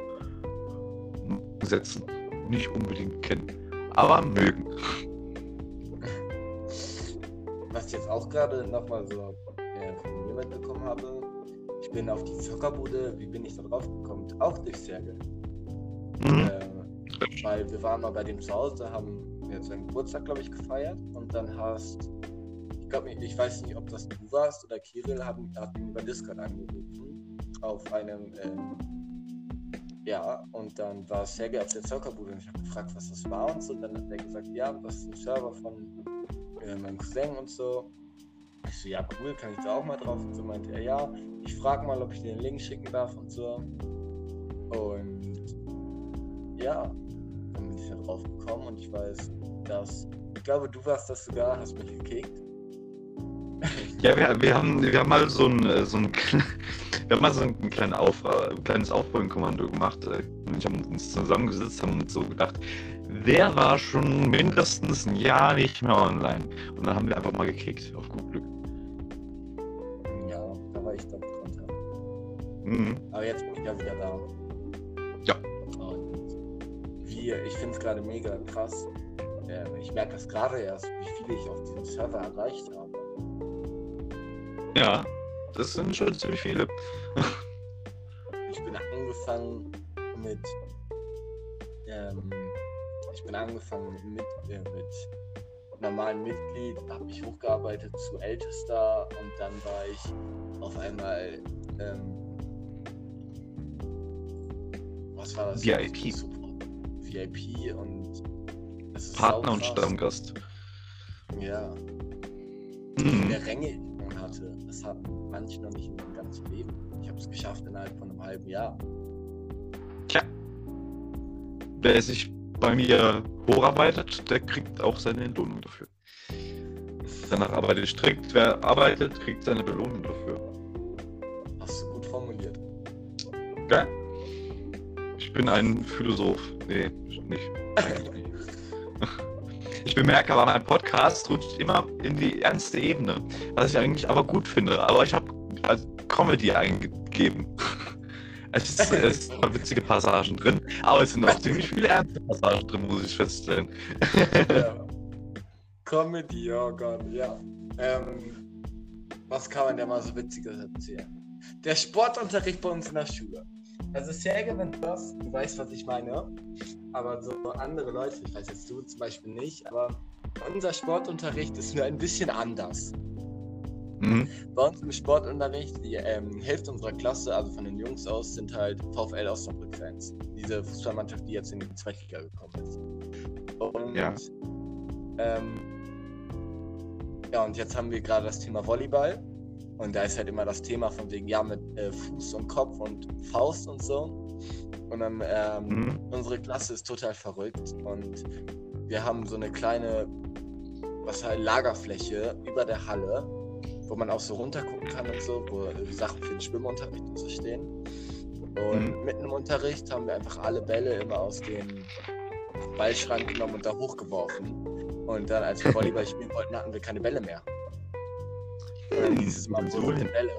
Sätzen nicht unbedingt kennen. Aber mögen was ich jetzt auch gerade nochmal so äh, von mir mitbekommen habe, ich bin auf die Zockerbude, wie bin ich da drauf gekommen? Auch durch Sergel. Mhm. Äh, weil wir waren mal bei dem zu Hause, haben jetzt seinen Geburtstag, glaube ich, gefeiert und dann hast, ich glaube, ich weiß nicht, ob das du warst oder Kirill, haben, hat ihn über Discord angerufen auf einem, ähm, ja, und dann war Sergei auf der Zockerbude und ich habe gefragt, was das war und so. Dann hat er gesagt, ja, das ist ein Server von äh, meinem Cousin und so. Ich so, ja, cool, kann ich da auch mal drauf? Und so meinte er, ja, ich frage mal, ob ich dir den Link schicken darf und so. Und ja, dann bin ich da drauf gekommen und ich weiß, dass, ich glaube, du warst das sogar, hast mich gekickt. Ja, wir, wir, haben, wir haben mal so ein, äh, so ein, wir haben mal so ein, kleinen Auf, ein kleines Aufräumkommando gemacht. Äh, ich habe uns zusammengesetzt, haben uns so gedacht, wer war schon mindestens ein Jahr nicht mehr online? Und dann haben wir einfach mal gekickt, auf gut Glück. Ja, da war ich dann drunter. Mhm. Aber jetzt bin ich ja wieder da. Ja. Und wie, ich finde es gerade mega krass. ich merke das gerade erst, wie viel ich auf diesem Server erreicht habe. Ja, das sind schon ziemlich viele. ich bin angefangen mit ähm, ich bin angefangen mit, äh, mit normalen Mitglied, habe mich hochgearbeitet zu Ältester und dann war ich auf einmal ähm, was war das? VIP. VIP und Partner und Stammgast. Ja. Mhm. Der Ränge man hatte, das hatten manche noch nicht in ihrem ganzen Leben. Ich habe es geschafft innerhalb von einem halben Jahr. Tja. Wer sich bei mir hocharbeitet, der kriegt auch seine Entlohnung dafür. Danach arbeitet strikt. Wer arbeitet, kriegt seine Belohnung dafür. Hast du gut formuliert. Geil. Ich bin ein Philosoph. Nee, nicht. Eigentlich nicht. Ich bemerke aber, mein Podcast rutscht immer in die ernste Ebene, was ich eigentlich aber gut finde. Aber ich habe als Comedy eingegeben. Es ist, es sind witzige Passagen drin, aber es sind auch ziemlich viele ernste Passagen drin, muss ich feststellen. Ja. Comedy, oh Gott, ja. Ähm, was kann man denn mal so Witziges erzählen? Der Sportunterricht bei uns in der Schule. Also Serge, wenn du das, du weißt, was ich meine. Aber so andere Leute, ich weiß jetzt du zum Beispiel nicht, aber unser Sportunterricht ist nur ein bisschen anders. Mhm. Bei uns im Sportunterricht, die ähm, Hälfte unserer Klasse, also von den Jungs aus, sind halt VfL Osnabrück-Fans. Diese Fußballmannschaft, die jetzt in die Zweitliga gekommen ist. Und, Ja. Ähm, ja, und jetzt haben wir gerade das Thema Volleyball. Und da ist halt immer das Thema von wegen, ja, mit äh, Fuß und Kopf und Faust und so. Und dann, ähm, Mhm. unsere Klasse ist total verrückt. Und wir haben so eine kleine, was halt, Lagerfläche über der Halle, wo man auch so runtergucken kann und so, wo Sachen für den Schwimmunterricht und so stehen. Und Mhm. mitten im Unterricht haben wir einfach alle Bälle immer aus dem Ballschrank genommen und da hochgeworfen. Und dann, als wir Volleyball spielen wollten, hatten wir keine Bälle mehr. Und dann hieß es mal, sind die Bälle?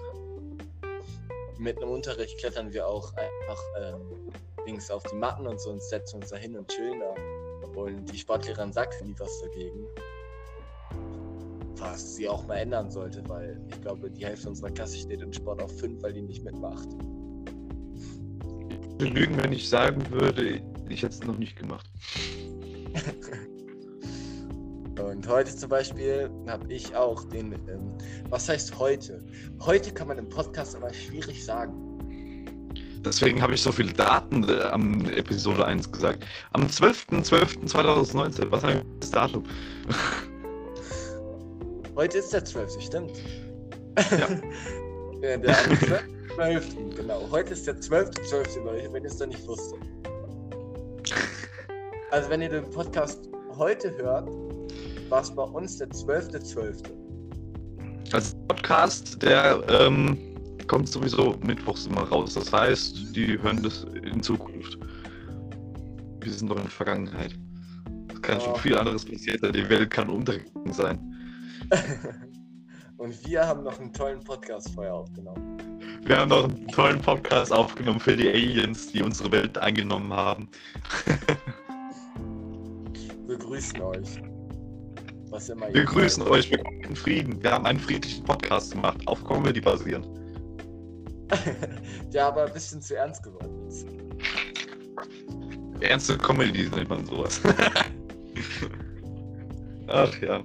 Mitten im Unterricht klettern wir auch einfach ähm, links auf die Matten und so und setzen uns da hin und chillen da. Und die Sportlehrerin sagt nie was dagegen. Was sie auch mal ändern sollte, weil ich glaube, die Hälfte unserer Klasse steht in Sport auf 5, weil die nicht mitmacht. Ich würde lügen, wenn ich sagen würde, ich hätte es noch nicht gemacht. Und heute zum Beispiel habe ich auch den, ähm, was heißt heute? Heute kann man im Podcast aber schwierig sagen. Deswegen habe ich so viele Daten äh, am Episode 1 gesagt. Am 12.12.2019, was ein das Datum? Heute ist der 12. Stimmt. Ja. Der am 12. Genau. Heute ist der 12.12. Leute, wenn ihr es dann nicht wusstet. Also wenn ihr den Podcast heute hört, war es bei uns der 12.12. Als Podcast, der ähm, kommt sowieso mittwochs immer raus. Das heißt, die hören das in Zukunft. Wir sind doch in der Vergangenheit. Es kann schon Ja. viel anderes passiert sein. Die Welt kann untergegangen sein. Und wir haben noch einen tollen Podcast vorher aufgenommen. Wir haben noch einen tollen Podcast aufgenommen für die Aliens, die unsere Welt eingenommen haben. Wir grüßen euch. Was immer Wir grüßen seid. euch, wir kommen in Frieden. Wir haben einen friedlichen Podcast gemacht, auf Comedy basierend. Der aber ein bisschen zu ernst geworden ist. Ernste Comedy nennt man sowas. Ach ja.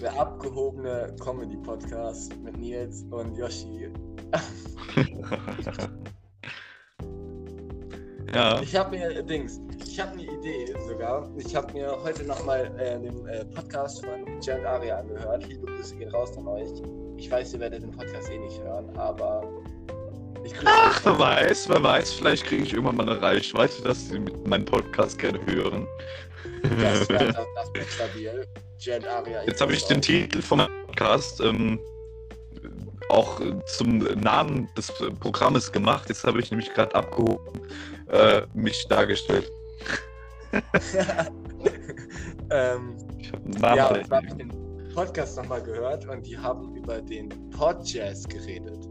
Der abgehobene Comedy-Podcast mit Nils und Yoshi. ja. Ich habe mir Dings, ich habe eine Idee sogar. Ich habe mir heute nochmal äh, den äh, Podcast von und Aria angehört. Liebe Grüße gehen raus an euch. Ich weiß, ihr werdet den Podcast eh nicht hören, aber Ach, wer weiß, wer weiß, vielleicht kriege ich irgendwann mal eine Reichweite, dass sie meinen Podcast gerne hören. Das wäre das, das wär stabil. Und Aria. Jetzt habe ich den Titel vom Podcast ähm, auch äh, zum Namen des äh, Programmes gemacht. Jetzt habe ich nämlich gerade abgehoben, äh, mich dargestellt. ähm, Ich habe einen Namen. ja, und da habe ich den Podcast nochmal gehört und die haben über den Podjazz geredet.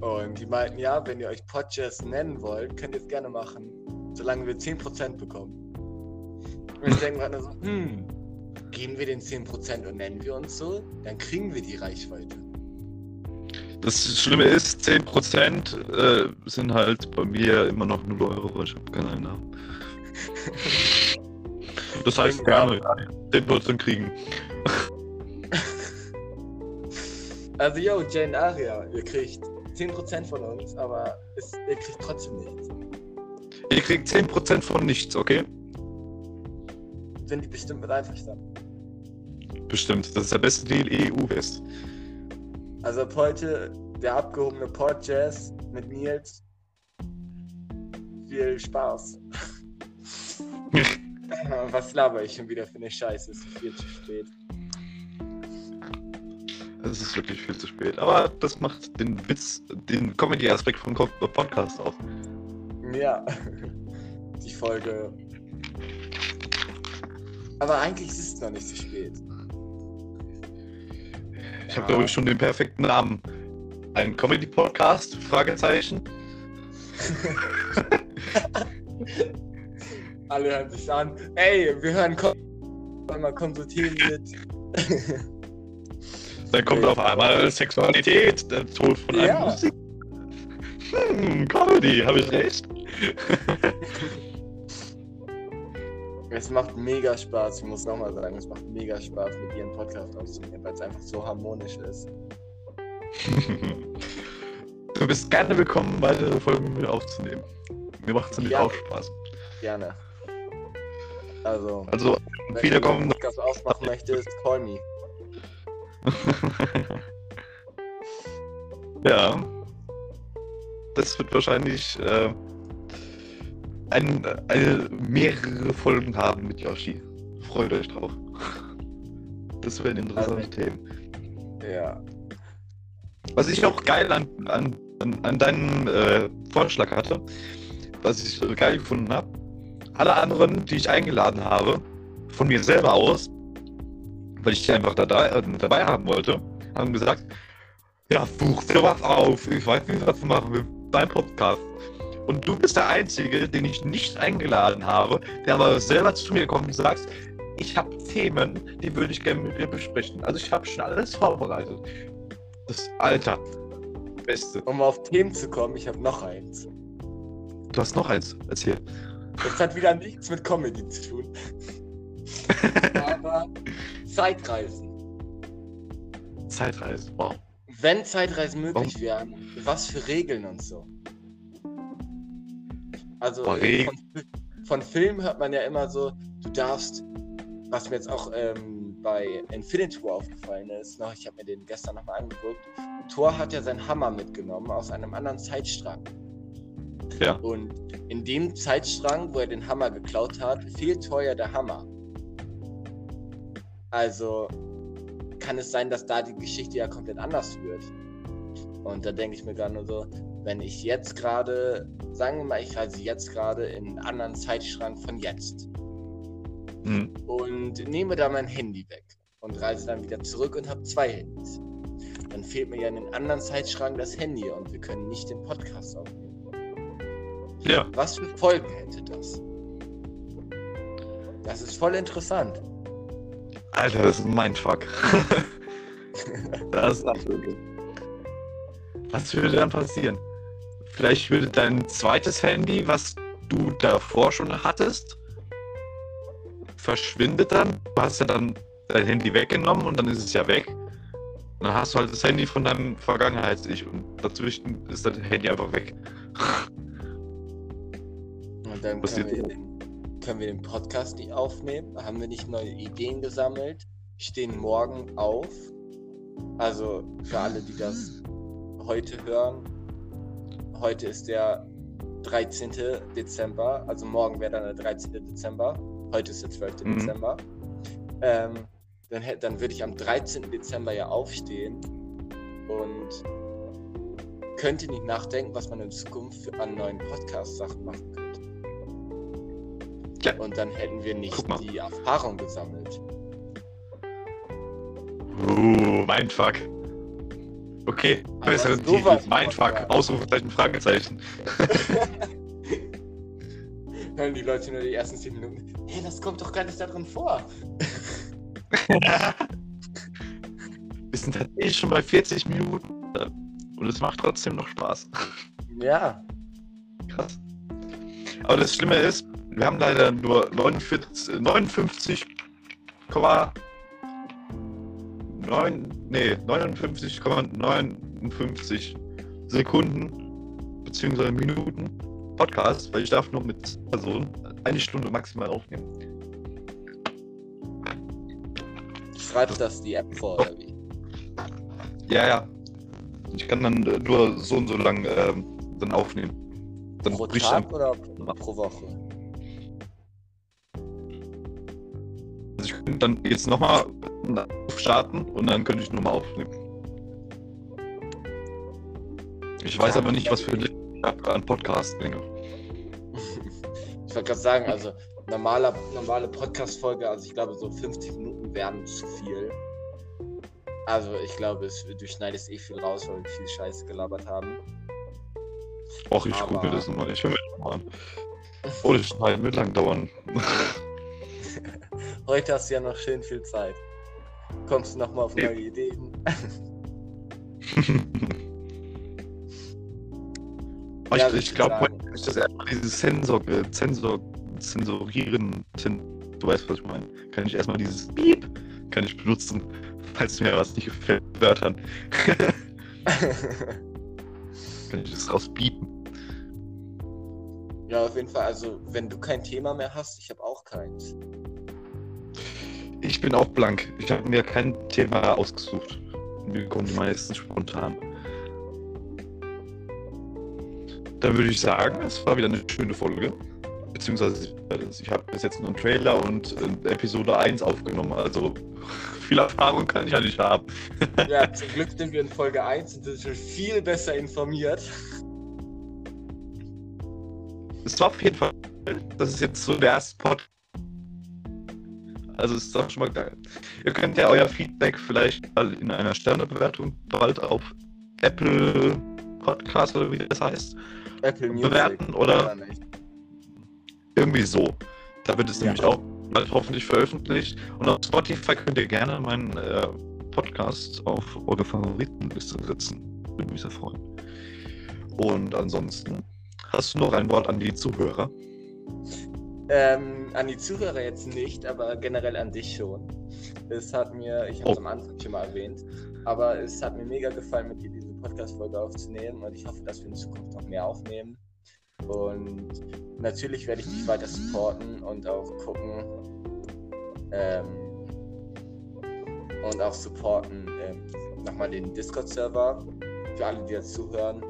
Und die meinten, ja, wenn ihr euch Podjazz nennen wollt, könnt ihr es gerne machen, solange wir 10% bekommen. Und ich denke mir halt so, hm, geben wir den 10% und nennen wir uns so, dann kriegen wir die Reichweite. Das Schlimme ist, 10% äh, sind halt bei mir immer noch 0 Euro. Ich habe keinen Einnahmen. Das heißt gerne 10% kriegen. Also, yo, Jane Aria, ihr kriegt 10% von uns, aber es, ihr kriegt trotzdem nichts. Ihr kriegt 10% von nichts, okay? Sind die bestimmt mit einverstanden. Bestimmt. Das ist der beste Deal EU-West. Also ab heute der abgehobene Port Jazz mit Nils. Viel Spaß. Was laber ich schon wieder für eine Scheiße? Es ist viel zu spät. Es ist wirklich viel zu spät. Aber das macht den Witz, den Comedy-Aspekt vom Podcast aus. Ja. Die Folge. Aber eigentlich ist es noch nicht zu spät. Ich habe, glaube ich, schon den perfekten Namen. Ein Comedy-Podcast? Fragezeichen. Alle hören sich an. Ey, wir hören Ko- mal konsultieren mit. Dann kommt auf einmal Sexualität, der Tod von einem Ja. Musik. Hm, Comedy, habe ich recht? Es macht mega Spaß, ich muss nochmal sagen, es macht mega Spaß, mit dir einen Podcast aufzunehmen, weil es einfach so harmonisch ist. Du bist gerne willkommen, weitere Folgen mit mir aufzunehmen. Mir macht es nämlich Ja. auch Spaß. Gerne. Also, Also, wenn viele du einen. Podcast aufmachen möchtest, call me. ja. Das wird wahrscheinlich äh, ein, eine, mehrere Folgen haben mit Yoshi. Freut euch drauf. Das werden interessante Themen. Ja. Was ich auch geil an, an, an, deinem äh, Vorschlag hatte, was ich geil gefunden habe, alle anderen, die ich eingeladen habe, von mir selber aus, weil ich die einfach da, da, äh, dabei haben wollte, haben gesagt, ja, such dir was auf, ich weiß nicht, was du machen willst, dein Podcast. Und du bist der Einzige, den ich nicht eingeladen habe, der aber selber zu mir kommt und sagt, ich habe Themen, die würde ich gerne mit dir besprechen. Also ich habe schon alles vorbereitet. Das Alter. Beste. Um auf Themen zu kommen, ich habe noch eins. Du hast noch eins. Erzähl. Das hat wieder nichts mit Comedy zu tun. Aber Zeitreisen. Zeitreise. Wow. Wenn Zeitreisen möglich wären, was für Regeln und so? Also äh, von, von Filmen hört man ja immer so, du darfst, was mir jetzt auch ähm, bei Infinity War aufgefallen ist, noch, ich habe mir den gestern nochmal angeguckt, Thor hat ja seinen Hammer mitgenommen aus einem anderen Zeitstrang. Ja. Und in dem Zeitstrang, wo er den Hammer geklaut hat, fehlt Thor ja der Hammer. Also kann es sein, dass da die Geschichte ja komplett anders wird. Und da denke ich mir gerade nur so, wenn ich jetzt gerade, sagen wir mal, ich reise jetzt gerade in einen anderen Zeitstrang von jetzt Hm. und nehme da mein Handy weg und reise dann wieder zurück und habe zwei Handys. Dann fehlt mir ja in den anderen Zeitstrang das Handy und wir können nicht den Podcast aufnehmen. Ja. Was für Folgen hätte das? Das ist voll interessant. Alter, das ist mein Fuck. das ist absolut. Was würde dann passieren? Vielleicht würde dein zweites Handy, was du davor schon hattest, verschwindet dann. Du hast ja dann dein Handy weggenommen und dann ist es ja weg. Und dann hast du halt das Handy von deinem Vergangenheits-Ich und dazwischen ist dein Handy einfach weg. Und dann können wir, den, können wir den Podcast nicht aufnehmen. Haben wir nicht neue Ideen gesammelt? Stehen morgen auf. Also für alle, die das heute hören. Heute ist der 13. Dezember. Also morgen wäre dann der 13. Dezember. Heute ist der 12. Mhm. Dezember. Ähm, dann, dann würde ich am 13. Dezember ja aufstehen und könnte nicht nachdenken, was man in Zukunft für- an neuen Podcast-Sachen machen könnte. Ja. Und dann hätten wir nicht die Erfahrung gesammelt. Uh, mein Fuck. Okay, besseren sowas Titel. Mein von, Fuck. ja. Ausrufezeichen, Fragezeichen. Hören die Leute nur die ersten 10 Minuten. Hey, das kommt doch gar nicht da drin vor. Wir sind tatsächlich schon bei 40 Minuten äh, und es macht trotzdem noch Spaß. Ja. Krass. Aber das Schlimme ist, wir haben leider nur 49, 59,9 nee, 59,59 Sekunden beziehungsweise Minuten Podcast, weil ich darf nur mit Personen eine Stunde maximal aufnehmen. Schreibst das die App vor, oder wie? Ja, ja. Ich kann dann äh, nur so und so lang ähm, dann aufnehmen. Dann Pro Tag oder pro Woche? Also ich könnte dann jetzt nochmal starten und dann könnte ich nochmal aufnehmen. Ich weiß aber nicht, was für hab an Podcast-Länge. Ich wollte gerade sagen, also normaler, normale Podcast-Folge, also ich glaube so 50 Minuten wären zu viel. Also ich glaube, es, du schneidest eh viel raus, weil wir viel Scheiße gelabert haben. Och, ich gucke mir das nochmal. Ich höre mir das mal an. Oh, das Schneiden wird lang dauern. Heute hast du ja noch schön viel Zeit. Kommst du nochmal auf neue Ideen? Ja, ich ich glaube, heute kann ich das erstmal dieses Sensor, äh, Sensor, Sensorieren, sen, du weißt, was ich meine. Kann ich erstmal dieses Piep, kann ich benutzen, falls mir was nicht gefällt, Wörtern. kann ich das rauspiepen. ja, auf jeden Fall. Also wenn du kein Thema mehr hast, ich habe auch keins. Ich bin auch blank. Ich habe mir kein Thema ausgesucht. Mir kommen die meistens spontan. Dann würde ich sagen, es war wieder eine schöne Folge. Beziehungsweise ich habe bis jetzt nur einen Trailer und äh, Episode 1 aufgenommen. Also viel Erfahrung kann ich ja nicht haben. Ja, zum Glück sind wir in Folge 1 und sind schon viel besser informiert. Es war auf jeden Fall, das ist jetzt so der erste Pod. Also es ist doch schon mal geil. Ihr könnt ja euer Feedback vielleicht mal in einer Sternebewertung bald auf Apple Podcast oder wie das heißt. Apple Music. Bewerten oder- nicht. Irgendwie so. Da wird es Ja. nämlich auch bald hoffentlich veröffentlicht. Und auf Spotify könnt ihr gerne meinen äh, Podcast auf eure Favoritenliste setzen. Würde mich sehr freuen. Und ansonsten hast du noch ein Wort an die Zuhörer. Ähm, an die Zuhörer jetzt nicht, aber generell an dich schon. Es hat mir, ich habe es Oh. am Anfang schon mal erwähnt, aber es hat mir mega gefallen, mit dir diese Podcast-Folge aufzunehmen und ich hoffe, dass wir in Zukunft noch mehr aufnehmen. Und natürlich werde ich dich weiter supporten und auch gucken ähm, und auch supporten ähm, nochmal den Discord-Server für alle, die jetzt zuhören.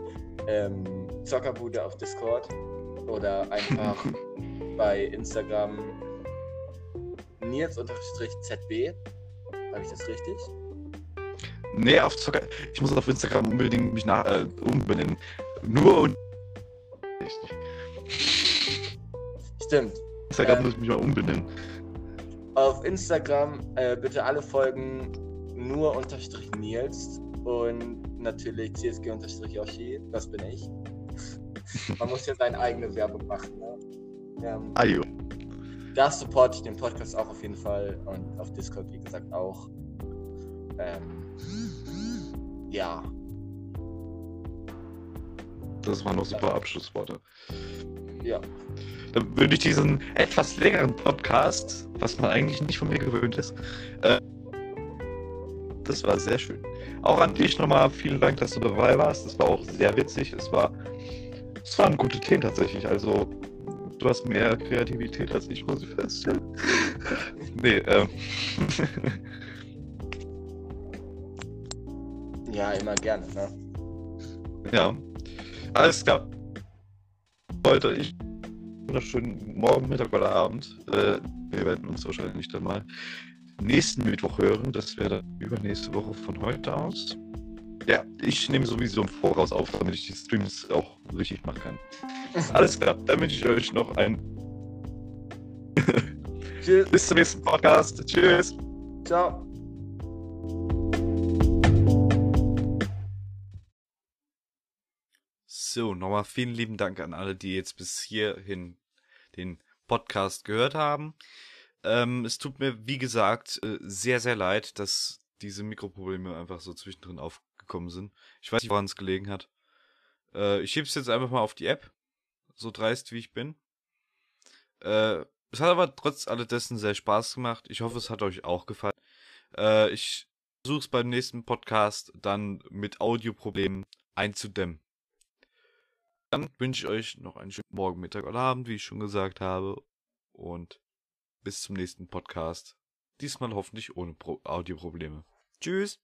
Ähm, Zockerbude auf Discord oder einfach bei Instagram Nils-ZB. Habe ich das richtig? Nee, auf Zocker. Ich muss auf Instagram unbedingt mich nach, äh, umbenennen. Nur und. Stimmt. Instagram Ähm. muss ich mich mal umbenennen. Auf Instagram äh, bitte alle folgen nur unterstrich Nils und natürlich CSG unterstrich Yoshi. Das bin ich. Man muss ja seine eigene Werbung machen. Ne? Ähm, Ayo. da supporte ich den Podcast auch auf jeden Fall und auf Discord, wie gesagt, auch. Ähm, ja, Das waren noch super Abschlussworte. ja. Dann würde ich diesen etwas längeren Podcast, was man eigentlich nicht von mir gewöhnt ist, äh, das war sehr schön. Auch an dich nochmal vielen Dank, dass du dabei warst. Das war auch sehr witzig. Es war, es waren gute Themen tatsächlich. Also, du hast mehr Kreativität als ich, muss ich feststellen. nee, ähm. Ja, immer gerne. Ne? Ja. Alles klar. Heute ich wunderschönen Morgen, Mittag oder Abend. Äh, wir werden uns wahrscheinlich dann mal nächsten Mittwoch hören. Das wäre dann übernächste Woche von heute aus. Ja, ich nehme sowieso im Voraus auf, damit ich die Streams auch richtig machen kann. Alles klar, dann wünsche ich euch noch ein Tschüss. bis zum nächsten Podcast. Tschüss. Ciao. So, nochmal vielen lieben Dank an alle, die jetzt bis hierhin den Podcast gehört haben. Ähm, es tut mir, wie gesagt, äh, sehr, sehr leid, dass diese Mikroprobleme einfach so zwischendrin aufgekommen sind. Ich weiß nicht, woran es gelegen hat. Äh, ich schieb's jetzt einfach mal auf die App, so dreist wie ich bin. Äh, es hat aber trotz alledessen sehr Spaß gemacht. Ich hoffe, es hat euch auch gefallen. Äh, ich versuche es beim nächsten Podcast dann mit Audioproblemen einzudämmen. Dann wünsche ich euch noch einen schönen Morgen, Mittag oder Abend, wie ich schon gesagt habe. Und bis zum nächsten Podcast. Diesmal hoffentlich ohne Pro Audioprobleme. Tschüss.